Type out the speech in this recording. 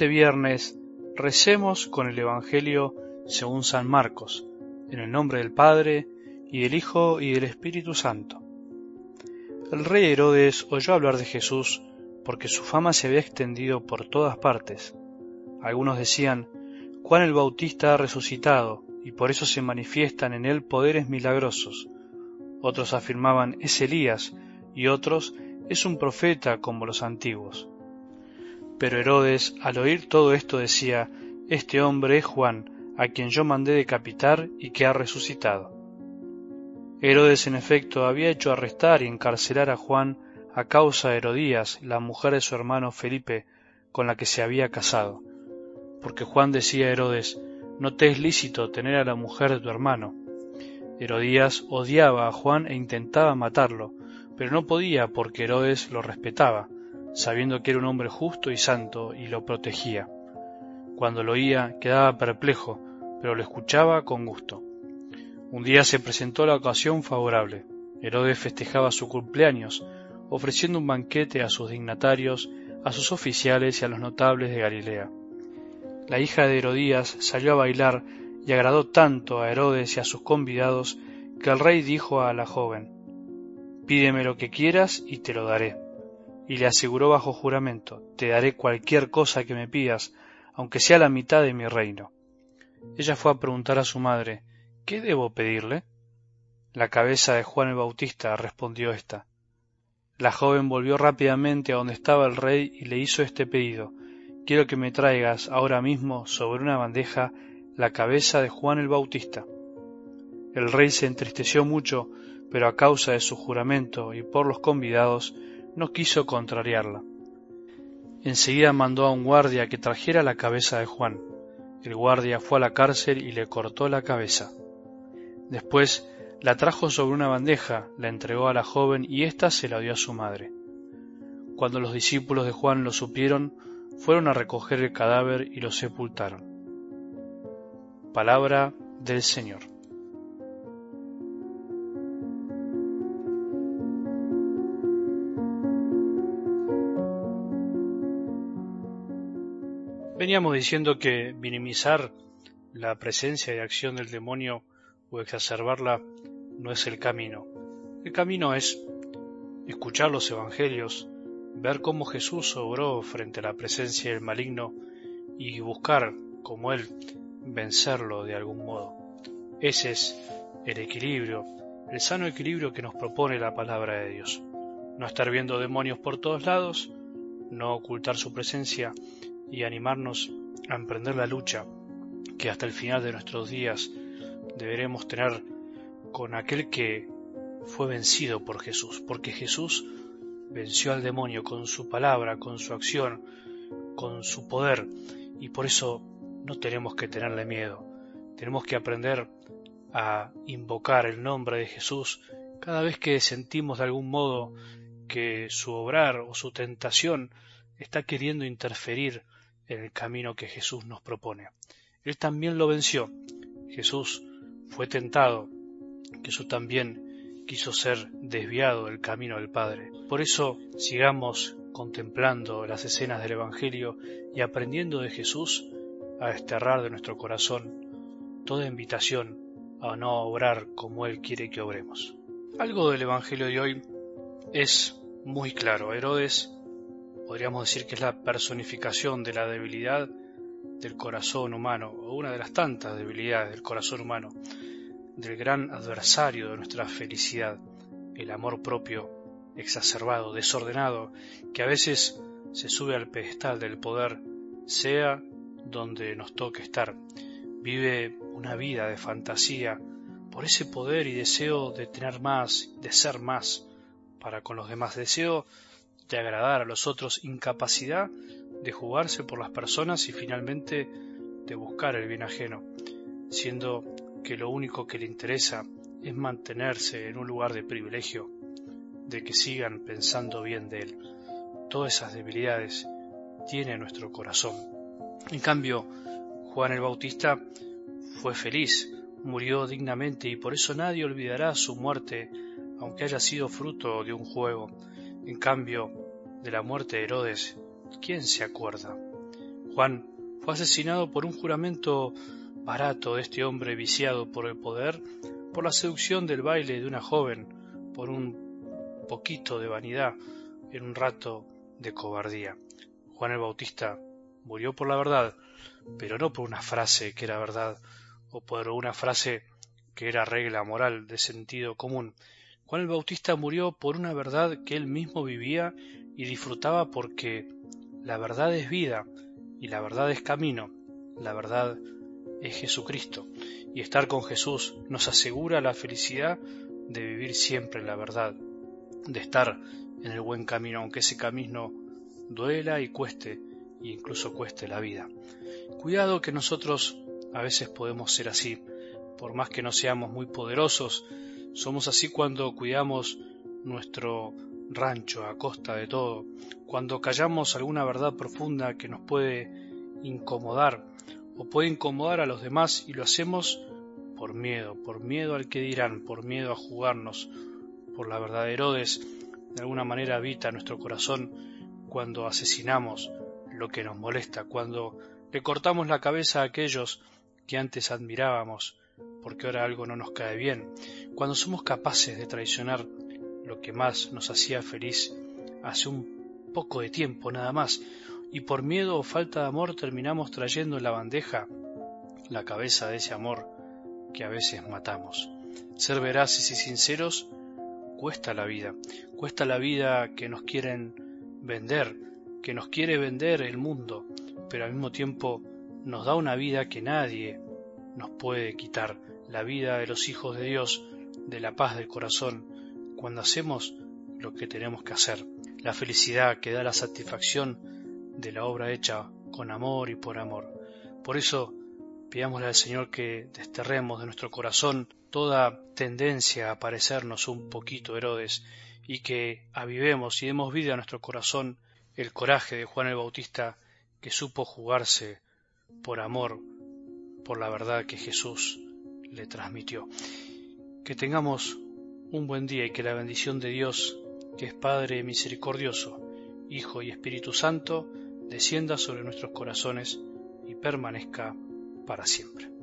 este viernes recemos con el Evangelio según San Marcos, en el nombre del Padre, y del Hijo, y del Espíritu Santo. El rey Herodes oyó hablar de Jesús porque su fama se había extendido por todas partes. Algunos decían, Juan el Bautista ha resucitado, y por eso se manifiestan en él poderes milagrosos. Otros afirmaban, es Elías, y otros, es un profeta como los antiguos. Pero Herodes, al oír todo esto, decía, Este hombre es Juan, a quien yo mandé decapitar y que ha resucitado. Herodes, en efecto, había hecho arrestar y encarcelar a Juan a causa de Herodías, la mujer de su hermano Felipe, con la que se había casado. Porque Juan decía a Herodes, no te es lícito tener a la mujer de tu hermano. Herodías odiaba a Juan e intentaba matarlo, pero no podía porque Herodes lo respetaba, sabiendo que era un hombre justo y santo, y lo protegía. Cuando lo oía quedaba perplejo, pero lo escuchaba con gusto. Un día se presentó la ocasión favorable. Herodes festejaba su cumpleaños, ofreciendo un banquete a sus dignatarios, a sus oficiales y a los notables de Galilea. La hija de Herodías salió a bailar y agradó tanto a Herodes y a sus convidados que el rey dijo a la joven, Pídeme lo que quieras y te lo daré y le aseguró bajo juramento, Te daré cualquier cosa que me pidas, aunque sea la mitad de mi reino. Ella fue a preguntar a su madre, ¿Qué debo pedirle? La cabeza de Juan el Bautista, respondió ésta. La joven volvió rápidamente a donde estaba el rey y le hizo este pedido, Quiero que me traigas ahora mismo sobre una bandeja la cabeza de Juan el Bautista. El rey se entristeció mucho, pero a causa de su juramento y por los convidados, no quiso contrariarla. Enseguida mandó a un guardia que trajera la cabeza de Juan. El guardia fue a la cárcel y le cortó la cabeza. Después la trajo sobre una bandeja, la entregó a la joven y ésta se la dio a su madre. Cuando los discípulos de Juan lo supieron, fueron a recoger el cadáver y lo sepultaron. Palabra del Señor. Veníamos diciendo que minimizar la presencia y acción del demonio o exacerbarla no es el camino. El camino es escuchar los evangelios, ver cómo Jesús obró frente a la presencia del maligno y buscar, como Él, vencerlo de algún modo. Ese es el equilibrio, el sano equilibrio que nos propone la palabra de Dios. No estar viendo demonios por todos lados, no ocultar su presencia y animarnos a emprender la lucha que hasta el final de nuestros días deberemos tener con aquel que fue vencido por Jesús, porque Jesús venció al demonio con su palabra, con su acción, con su poder, y por eso no tenemos que tenerle miedo. Tenemos que aprender a invocar el nombre de Jesús cada vez que sentimos de algún modo que su obrar o su tentación está queriendo interferir en el camino que Jesús nos propone. Él también lo venció. Jesús fue tentado. Jesús también quiso ser desviado del camino del Padre. Por eso sigamos contemplando las escenas del Evangelio y aprendiendo de Jesús a desterrar de nuestro corazón toda invitación a no obrar como Él quiere que obremos. Algo del Evangelio de hoy es muy claro. Herodes podríamos decir que es la personificación de la debilidad del corazón humano, o una de las tantas debilidades del corazón humano, del gran adversario de nuestra felicidad, el amor propio exacerbado, desordenado, que a veces se sube al pedestal del poder, sea donde nos toque estar. Vive una vida de fantasía por ese poder y deseo de tener más, de ser más para con los demás. Deseo de agradar a los otros, incapacidad de jugarse por las personas y finalmente de buscar el bien ajeno, siendo que lo único que le interesa es mantenerse en un lugar de privilegio, de que sigan pensando bien de él. Todas esas debilidades tiene nuestro corazón. En cambio, Juan el Bautista fue feliz, murió dignamente y por eso nadie olvidará su muerte, aunque haya sido fruto de un juego. En cambio, de la muerte de Herodes, ¿quién se acuerda? Juan fue asesinado por un juramento barato de este hombre viciado por el poder, por la seducción del baile de una joven, por un poquito de vanidad, en un rato de cobardía. Juan el Bautista murió por la verdad, pero no por una frase que era verdad, o por una frase que era regla moral de sentido común. Juan el Bautista murió por una verdad que él mismo vivía y disfrutaba porque la verdad es vida y la verdad es camino, la verdad es Jesucristo, y estar con Jesús nos asegura la felicidad de vivir siempre en la verdad, de estar en el buen camino, aunque ese camino duela y cueste, e incluso cueste la vida. Cuidado que nosotros a veces podemos ser así, por más que no seamos muy poderosos, somos así cuando cuidamos nuestro rancho a costa de todo, cuando callamos alguna verdad profunda que nos puede incomodar o puede incomodar a los demás y lo hacemos por miedo, por miedo al que dirán, por miedo a jugarnos, por la verdad de Herodes, de alguna manera habita nuestro corazón cuando asesinamos lo que nos molesta, cuando le cortamos la cabeza a aquellos que antes admirábamos, porque ahora algo no nos cae bien, cuando somos capaces de traicionar lo que más nos hacía feliz hace un poco de tiempo nada más, y por miedo o falta de amor terminamos trayendo en la bandeja la cabeza de ese amor que a veces matamos. Ser veraces y sinceros cuesta la vida, cuesta la vida que nos quieren vender, que nos quiere vender el mundo, pero al mismo tiempo nos da una vida que nadie nos puede quitar, la vida de los hijos de Dios, de la paz del corazón, cuando hacemos lo que tenemos que hacer, la felicidad que da la satisfacción de la obra hecha con amor y por amor. Por eso, pidámosle al Señor que desterremos de nuestro corazón toda tendencia a parecernos un poquito Herodes y que avivemos y demos vida a nuestro corazón el coraje de Juan el Bautista que supo jugarse por amor por la verdad que Jesús le transmitió. Que tengamos un buen día y que la bendición de Dios, que es Padre misericordioso, Hijo y Espíritu Santo, descienda sobre nuestros corazones y permanezca para siempre.